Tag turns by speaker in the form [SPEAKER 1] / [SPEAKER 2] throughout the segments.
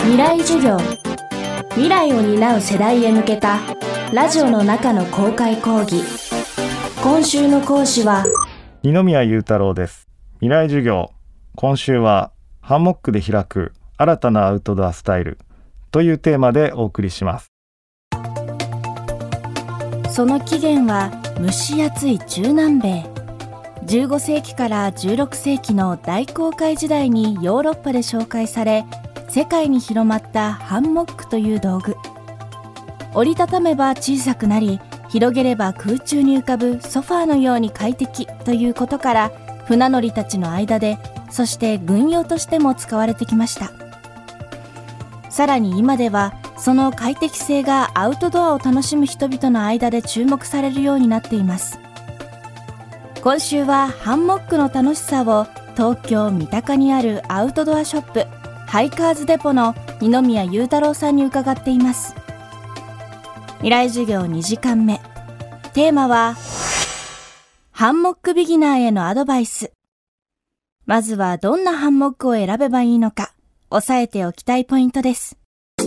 [SPEAKER 1] 未来授業。未来を担う世代へ向けたラジオの中の公開講義。今週の講師は
[SPEAKER 2] 二宮裕太郎です。未来授業。今週はハンモックで開く新たなアウトドアスタイル。というテーマでお送りします。
[SPEAKER 1] その起源は蒸し暑い中南米。15世紀から16世紀の大航海時代にヨーロッパで紹介され世界に広まったハンモックという道具。折りたためば小さくなり広げれば空中に浮かぶソファーのように快適ということから船乗りたちの間でそして軍用としても使われてきました。さらに今ではその快適性がアウトドアを楽しむ人々の間で注目されるようになっています。今週はハンモックの楽しさを東京三鷹にあるアウトドアショップハイカーズデポの二宮裕太郎さんに伺っています。未来授業2時間目。テーマはハンモックビギナーへのアドバイス。まずはどんなハンモックを選べばいいのか押さえておきたいポイントです。
[SPEAKER 2] え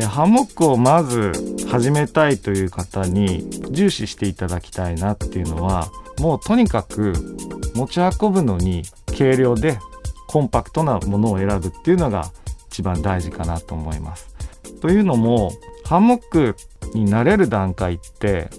[SPEAKER 2] ーハンモックをまず始めたいという方に重視していただきたいなっていうのはもうとにかく持ち運ぶのに軽量でコンパクトなものを選ぶっていうのが一番大事かなと思います。というのもハンモックに慣れる段階って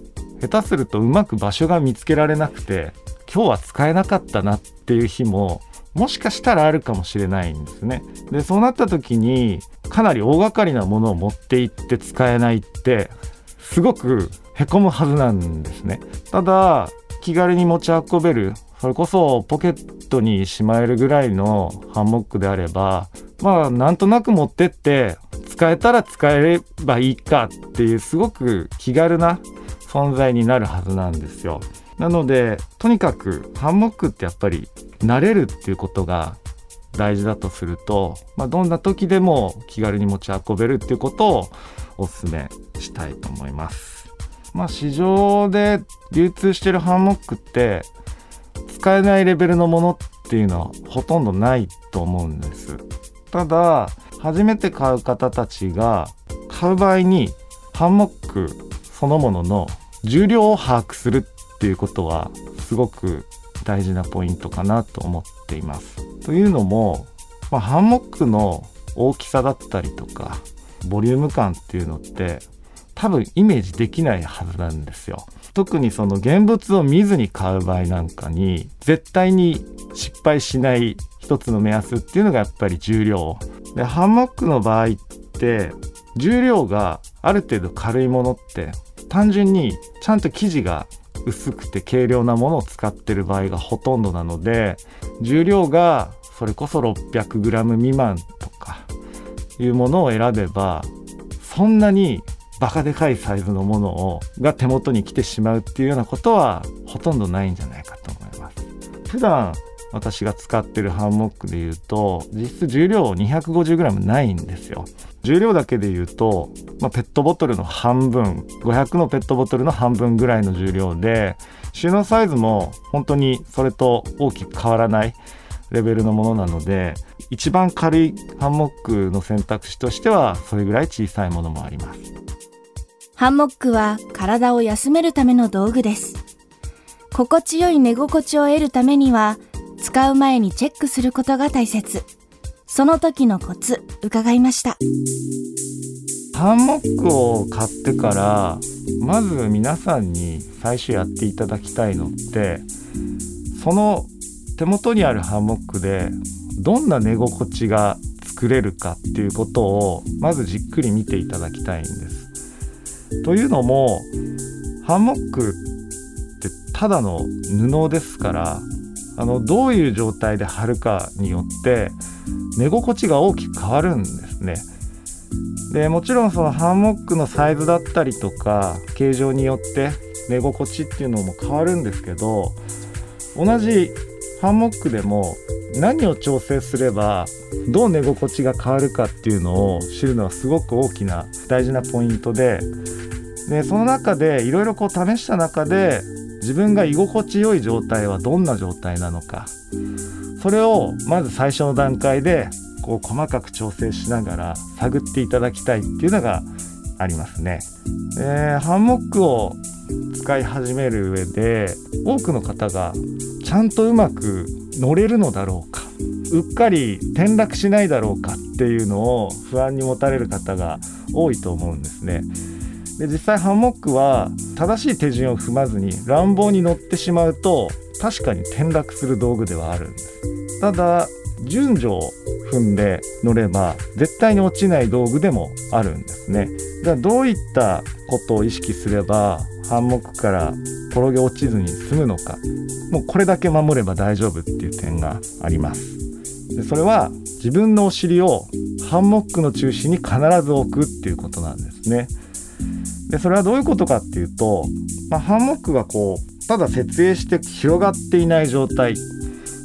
[SPEAKER 2] 下手するとうまく場所が見つけられなくて今日は使えなかったなっていう日ももしかしたらあるかもしれないんですね。でそうなった時にかなり大掛かりなものを持っていって使えないってすごくへこむはずなんですね。ただ気軽に持ち運べるそれこそポケットにしまえるぐらいのハンモックであればまあなんとなく持ってって使えたら使えればいいかっていうすごく気軽な存在になるはずなんですよ。なのでとにかくハンモックってやっぱり慣れるっていうことが大事だとすると、まあ、どんな時でも気軽に持ち運べるっていうことをお勧めしたいと思います。まあ、市場で流通してるハンモックって使えないレベルのものっていうのはほとんどないと思うんです。ただ初めて買う方たちが買う場合にハンモックそのものの重量を把握するっていうことはすごく大事なポイントかなと思っています。というのも、まあ、ハンモックの大きさだったりとかボリューム感っていうのって多分イメージできないはずなんですよ。特にその現物を見ずに買う場合なんかに絶対に失敗しない一つの目安っていうのがやっぱり重量。でハンモックの場合って重量がある程度軽いものって単純にちゃんと生地が薄くて軽量なものを使ってる場合がほとんどなので重量がそれこそ 600g 未満とかいうものを選べばそんなにバカでかいサイズのものをが手元に来てしまうっていうようなことはほとんどないんじゃないかと思います。普段私が使ってるハンモックで言うと実質重量 250g ないんですよ。重量だけで言うと、まあ、ペットボトルの半分500のペットボトルの半分ぐらいの重量で収納サイズも本当にそれと大きく変わらないレベルのものなので一番軽いハンモックの選択肢としてはそれぐらい小さいものもあります。
[SPEAKER 1] ハンモックは体を休めるための道具です。心地よい寝心地を得るためには使う前にチェックすることが大切。その時のコツ伺いました。
[SPEAKER 2] ハンモックを買ってからまず皆さんに最初やっていただきたいのってその手元にあるハンモックでどんな寝心地が作れるかっていうことをまずじっくり見ていただきたいんです。というのもハンモックってただの布ですからあのどういう状態で貼るかによって寝心地が大きく変わるんですね。でもちろんそのハンモックのサイズだったりとか形状によって寝心地っていうのも変わるんですけど同じハンモックでも何を調整すればどう寝心地が変わるかっていうのを知るのはすごく大きな大事なポイントででその中でいろいろこう試した中で自分が居心地良い状態はどんな状態なのかそれをまず最初の段階でこう細かく調整しながら探っていただきたいっていうのがありますね。えー、ハンモックを使い始める上で多くの方がちゃんとうまく乗れるのだろうか。うっかり転落しないだろうかっていうのを不安に持たれる方が多いと思うんですね。で実際ハンモックは正しい手順を踏まずに乱暴に乗ってしまうと確かに転落する道具ではあるんです。ただ順序を踏んで乗れば絶対に落ちない道具でもあるんですね。だからどういったことを意識すればハンモックから転げ落ちずに済むのか。もうこれだけ守れば大丈夫っていう点があります。でそれは自分のお尻をハンモックの中心に必ず置くっていうことなんですね。でそれはどういうことかっていうと、まあ、ハンモックがこうただ設営して広がっていない状態。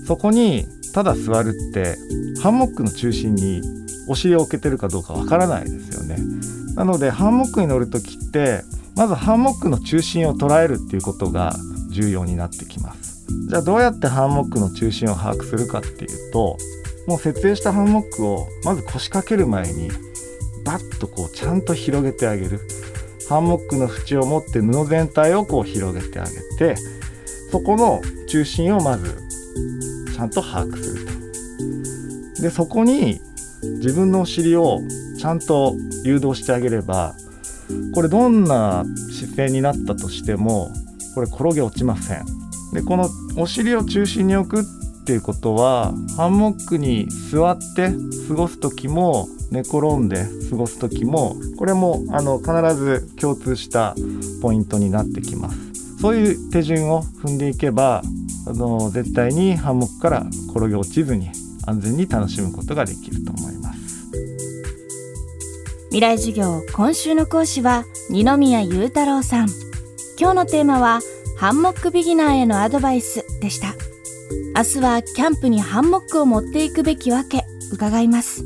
[SPEAKER 2] そこにただ座るってハンモックの中心にお尻を置けてるかどうかわからないですよね。なのでハンモックに乗る時ってまずハンモックの中心を捉えるっていうことが重要になってきますじゃあどうやってハンモックの中心を把握するかっていうともう設営したハンモックをまず腰掛ける前にバッとこうちゃんと広げてあげるハンモックの縁を持って布全体をこう広げてあげてそこの中心をまずちゃんと把握すると。でそこに自分のお尻をちゃんと誘導してあげればこれどんな姿勢になったとしてもこれ転げ落ちません。でこのお尻を中心に置くっていうことはハンモックに座って過ごす時も寝転んで過ごす時もこれもあの必ず共通したポイントになってきますそういう手順を踏んでいけばあの絶対にハンモックから転げ落ちずに安全に楽しむことができると思います
[SPEAKER 1] 未来授業今週の講師は二宮裕太郎さん。今日のテーマはハンモックビギナーへのアドバイスでした。明日はキャンプにハンモックを持っていくべきわけ伺います。